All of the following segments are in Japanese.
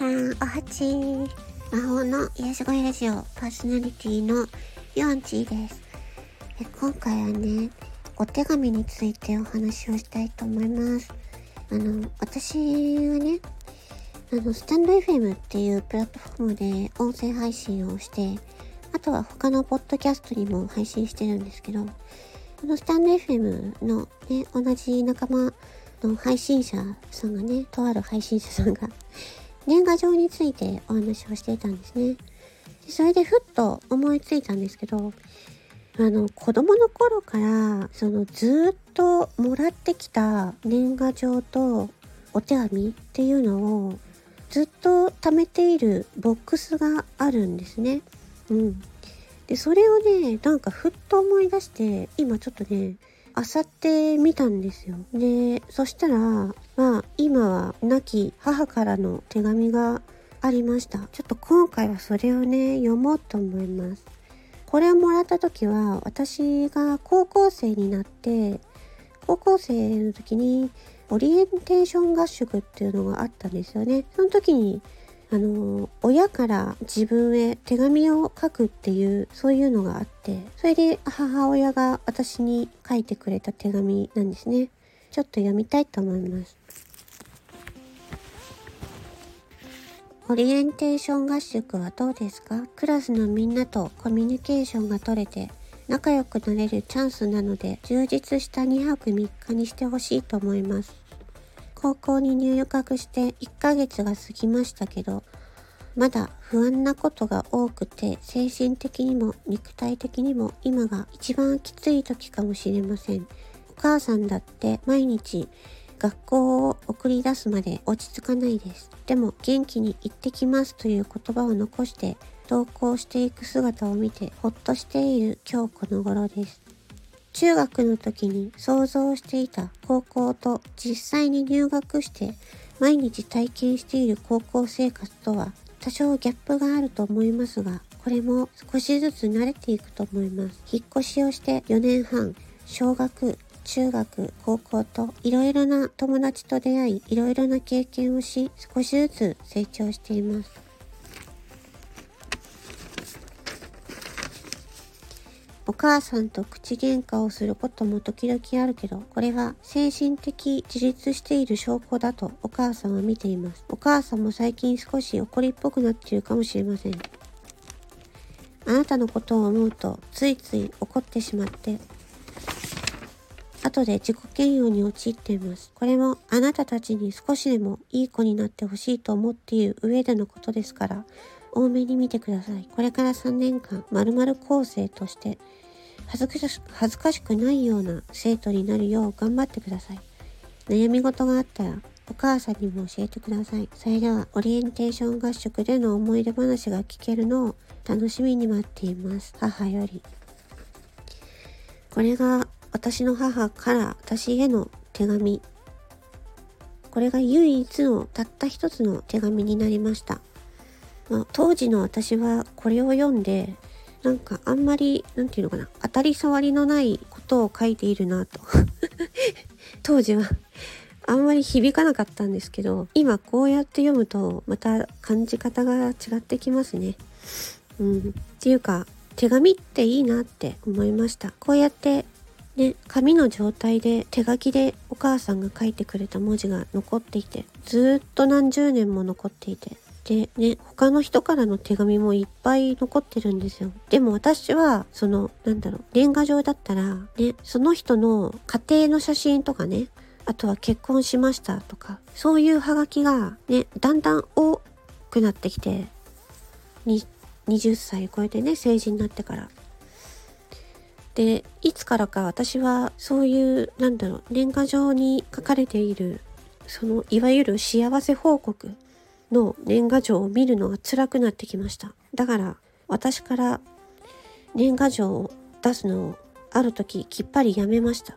さん、おはち魔法の癒し声ラジオパーソナリティのヨンチーですえ。今回はね、お手紙についてお話をしたいと思います。あの、私はね、あの、スタンド FM っていうプラットフォームで音声配信をして、あとは他のポッドキャストにも配信してるんですけど、このスタンド FM のね、同じ仲間の配信者さんがね、とある配信者さんが年賀状についてお話をしていたんですね。でそれでふっと思いついたんですけど、あの、子供の頃から、そのずっともらってきた年賀状とお手紙っていうのをずっと貯めているボックスがあるんですね。うん。で、それをね、なんかふっと思い出して、今ちょっとね、漁ってみたんですよ。で、そしたら、まあ、今は亡き母からの手紙がありました。ちょっと今回はそれをね、読もうと思います。これをもらった時は、私が高校生になって、高校生の時にオリエンテーション合宿っていうのがあったんですよね。その時にあの親から自分へ手紙を書くっていうそういうのがあってそれで母親が私に書いてくれた手紙なんですね。ちょっと読みたいと思います。オリエンテーション合宿はどうですか？クラスのみんなとコミュニケーションが取れて仲良くなれるチャンスなので充実した2泊3日にしてほしいと思います。高校に入学して1ヶ月が過ぎましたけど、まだ不安なことが多くて、精神的にも肉体的にも今が一番きつい時かもしれません。お母さんだって毎日学校を送り出すまで落ち着かないです。でも元気に行ってきますという言葉を残して登校していく姿を見てほっとしている今日この頃です。中学の時に想像していた高校と実際に入学して毎日体験している高校生活とは多少ギャップがあると思いますが、これも少しずつ慣れていくと思います。引っ越しをして4年半、小学、中学、高校といろいろな友達と出会い、いろいろな経験をし、少しずつ成長しています。お母さんと口喧嘩をすることも時々あるけど、これは精神的自立している証拠だとお母さんは見ています。お母さんも最近少し怒りっぽくなっているかもしれません。あなたのことを思うとついつい怒ってしまって、後で自己嫌悪に陥っています。これもあなたたちに少しでもいい子になってほしいと思っている上でのことですから、多めに見てください。これから3年間、〇〇構成として恥ずかし恥ずかしくないような生徒になるよう頑張ってください。悩み事があったらお母さんにも教えてください。それではオリエンテーション合宿での思い出話が聞けるのを楽しみに待っています。母より。これが私の母から私への手紙。これが唯一のたった一つの手紙になりました。まあ、当時の私はこれを読んでなんかあんまり、なんていうのかな、当たり障りのないことを書いているなと。当時はあんまり響かなかったんですけど、今こうやって読むとまた感じ方が違ってきますね。うん。っていうか、手紙っていいなって思いました。こうやってね、紙の状態で手書きでお母さんが書いてくれた文字が残っていて、ずっと何十年も残っていて、でね、他の人からの手紙もいっぱい残ってるんですよ。でも私は、その、なんだろう、年賀状だったら、ね、その人の家庭の写真とかね、あとは結婚しましたとか、そういうハガキがね、だんだん多くなってきて、20歳超えてね、成人になってから。で、いつからか私はそういう、なんだろう、年賀状に書かれている、その、いわゆる幸せ報告の年賀状を見るのが辛くなってきました。だから私から年賀状を出すのをある時きっぱりやめました。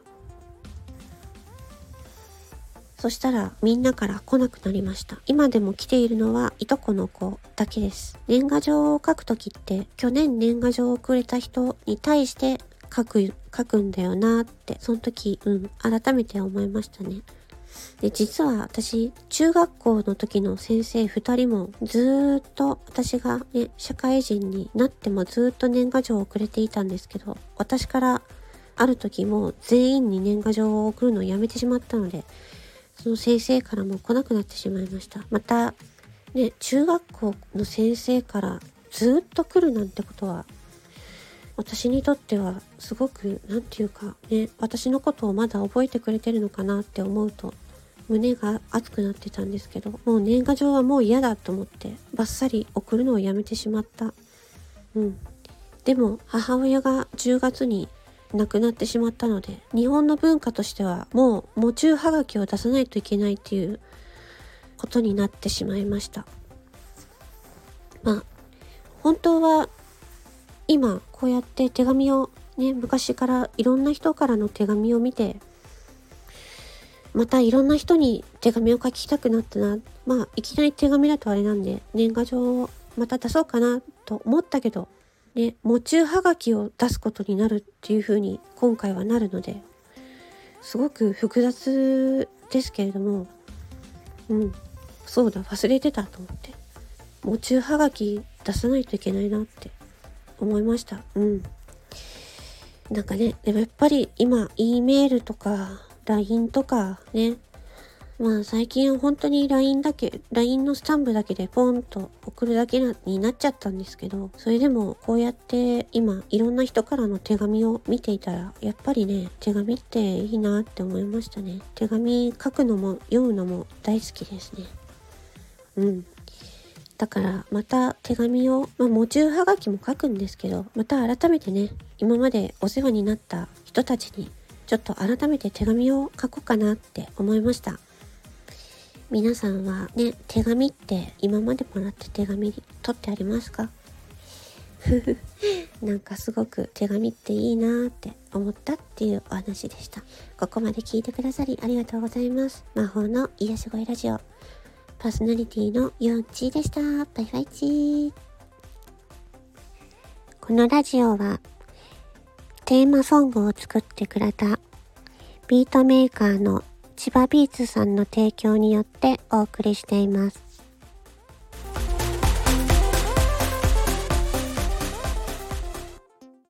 そしたらみんなから来なくなりました。今でも来ているのはいとこの子だけです。年賀状を書くときって去年年賀状をくれた人に対して書く、書くんだよなって、その時、うん、改めて思いましたね。で、実は私、中学校の時の先生2人もずーっと私がね、社会人になってもずっと年賀状をくれていたんですけど、私からある時も全員に年賀状を送るのをやめてしまったので、その先生からも来なくなってしまいました。また、ね、中学校の先生からずっと来るなんてことは、私にとってはすごく、何て言うかね、私のことをまだ覚えてくれてるのかなって思うと、胸が熱くなってたんですけど、もう年賀状はもう嫌だと思って、バッサリ送るのをやめてしまった。うん。でも、母親が10月に亡くなってしまったので、日本の文化としてはもう、喪中はがきを出さないといけないっていうことになってしまいました。まあ、本当は今こうやって手紙をね、昔からいろんな人からの手紙を見て、またいろんな人に手紙を書きたくなったな。まあ、いきなり手紙だとあれなんで、年賀状をまた出そうかなと思ったけど、ね、喪中はがきを出すことになるっていう風に今回はなるので、すごく複雑ですけれども、うん、そうだ、忘れてたと思って。喪中はがき出さないといけないなって思いました。うん。なんかね、でもやっぱり今、E メールとか、LINE とかね、まあ最近は本当に LINE だけ、LINE のスタンプだけでポンと送るだけになっちゃったんですけど、それでもこうやって今いろんな人からの手紙を見ていたら、やっぱりね、手紙っていいなって思いましたね。手紙書くのも読むのも大好きですね。うん。だからまた手紙を、まあ、喪中はがきも書くんですけど、また改めてね、今までお世話になった人たちに、ちょっと改めて手紙を書こうかなって思いました。皆さんはね、手紙って今までもらって手紙取ってありますか？なんかすごく手紙っていいなって思ったっていうお話でした。ここまで聞いてくださりありがとうございます。魔法の癒し声ラジオ。パーソナリティのヨンチーでした。バイバイチー。このラジオはテーマソングを作ってくれたビートメーカーの千葉ビーツさんの提供によってお送りしています。